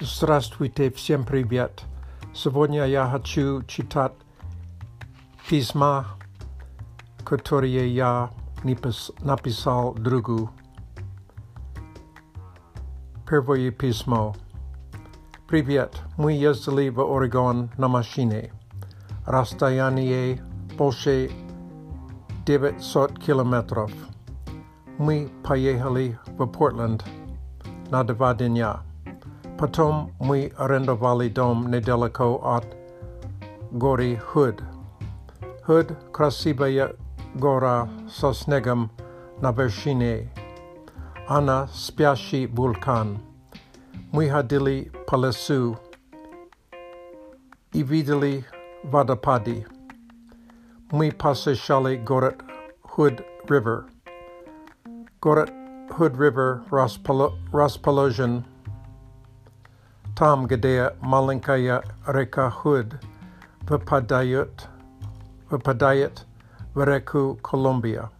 Здравствуйте, всем привет. Сегодня я хочу читать письма, которые я написал другу. Первое письмо. Привет, мы ездили в Орегон на машине. Расстояние больше 900 километров. Мы поехали в Портленд на два дня. Потом мы арендовали дом недалеко от горы Худ. Худ – красивая гора со снегом на вершине. Она – спящий вулкан. Мы ходили по лесу и видели водопады. Мы посещали город Худ-Ривер. Город Худ-Ривер расположен там, где маленькая река Худ выпадает, выпадает в реку Колумбия.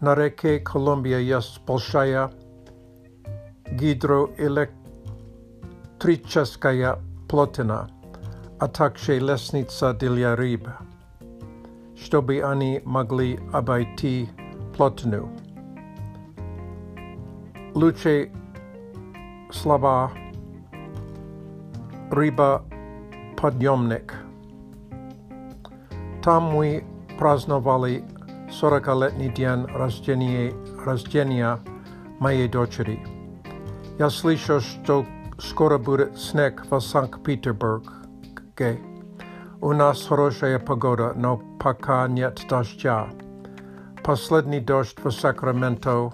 На реке Колумбия есть большая гидроэлектрическая плотина, а также лестница для рыб, чтобы они могли обойти плотину. Лучше слова Рыба подъемник. Там мы праздновали 40-летний день рождения, рождения моей дочери. Я слышу, что скоро будет снег в Санкт-Петербурге. У нас хорошая погода, но пока нет дождя. Последний дождь в Сакраменто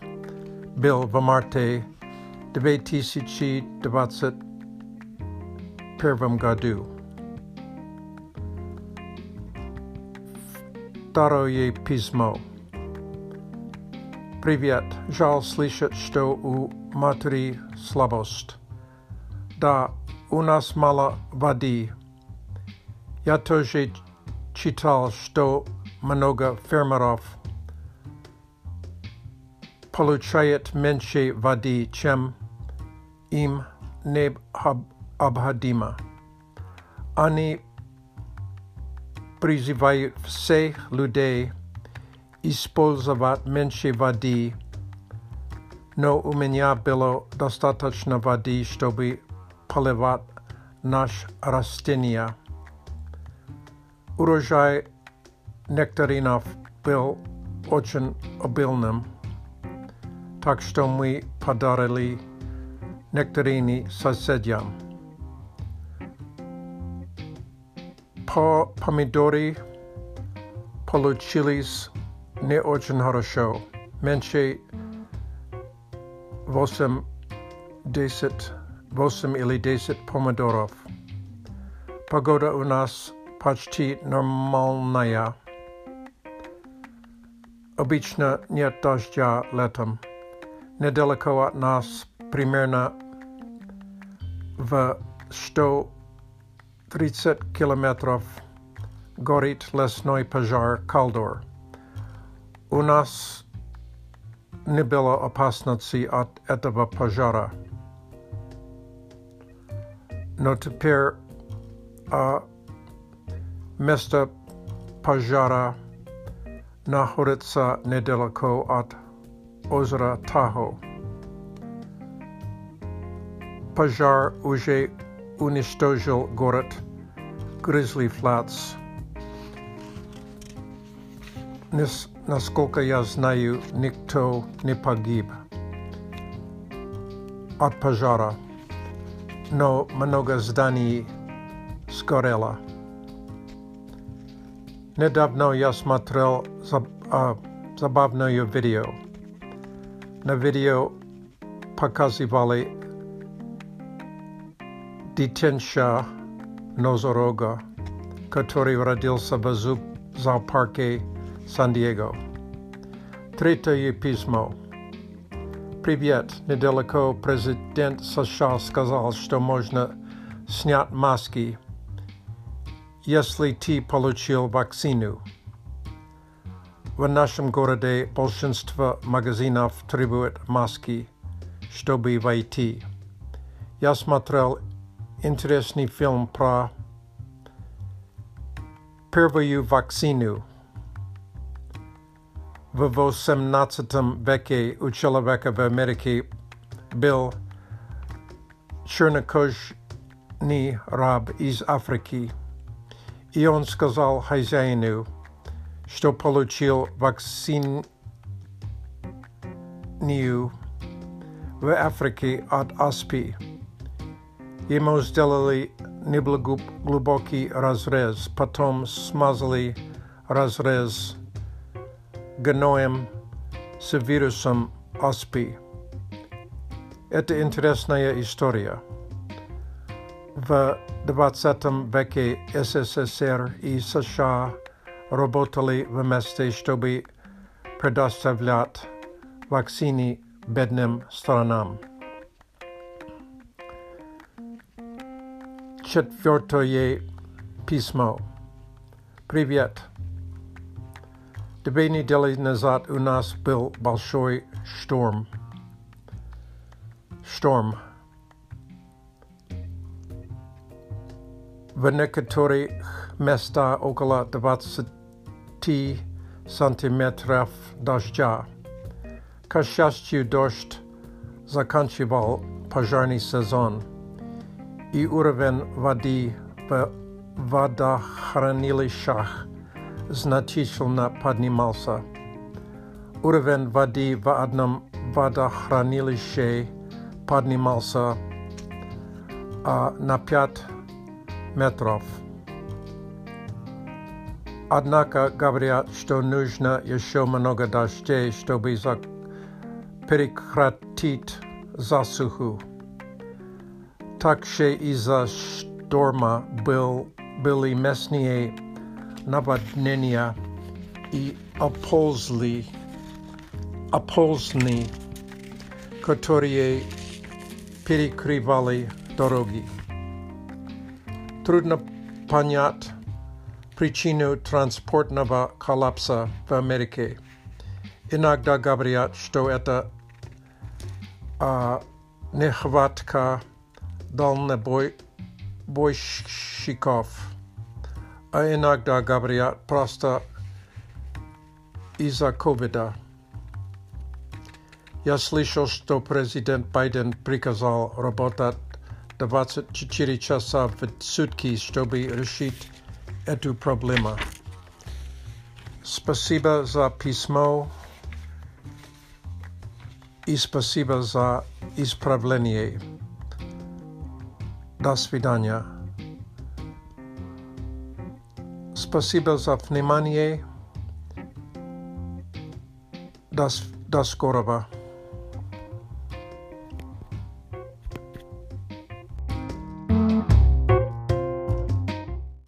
был в марте 2020 первом году. Второе письмо. Привет. Жаль слышать, что у матери слабость. Да, у нас мало воды. Я тоже читал, что много фермеров получает меньше воды, чем им необходимо обходима. Они призывают всех людей использовать меньше воды, но у меня было достаточно воды, чтобы поливать наш растения. Урожай нектаринов был очень обильным, так что мы подарили нектарины соседям. по помидоры получились не очень хорошо. Меньше 8, 10, 8 или 10 помидоров. Погода у нас почти нормальная. Обычно нет дождя летом. Недалеко от нас, примерно в 100 30 километров горит лесной пожар Калдор. У нас не было опасности от этого пожара. Но теперь а, место пожара находится недалеко от озера Тахо. Пожар уже уничтожил город Grizzly Flats. Насколько я знаю, никто не погиб от пожара, но много зданий сгорело. Недавно я смотрел заб, а, забавное видео. На видео показывали Дитенша Нозорога, который родился в зоопарке Сан-Диего. Третье письмо. Привет. Недалеко президент США сказал, что можно снять маски, если ты получил вакцину. В нашем городе большинство магазинов требует маски, чтобы войти. Я смотрел интересный фильм про первую вакцину. В 18 веке у человека в Америке был чернокожий раб из Африки. И он сказал хозяину, что получил вакцину в Африке от оспи. Ему сделали неглубокий разрез, потом смазали разрез гноем с вирусом оспи. Это интересная история. В 20 веке СССР и США работали вместе, чтобы предоставлять вакцины бедным странам. Четвертое письмо. Привет. Две недели назад у нас был большой шторм. Шторм. В некоторых местах около 20 сантиметров дождя. К счастью, дождь заканчивал пожарный сезон, И уровень воды в водохранилищах значительно поднимался. Уровень воды в одном водохранилище поднимался а, на 5 метров. Однако говорят, что нужно еще много дождей, чтобы прекратить засуху. Также из-за шторма был, были местные наводнения и оползли, оползни, которые перекрывали дороги. Трудно понять причину транспортного коллапса в Америке. Иногда говорят, что это а, нехватка дальнобойщиков, а иногда говорят просто из-за ковида. Я слышал, что президент Байден приказал работать 24 часа в сутки, чтобы решить эту проблему. Спасибо за письмо и спасибо за исправление. До свидания. Спасибо за внимание. До, до скорого.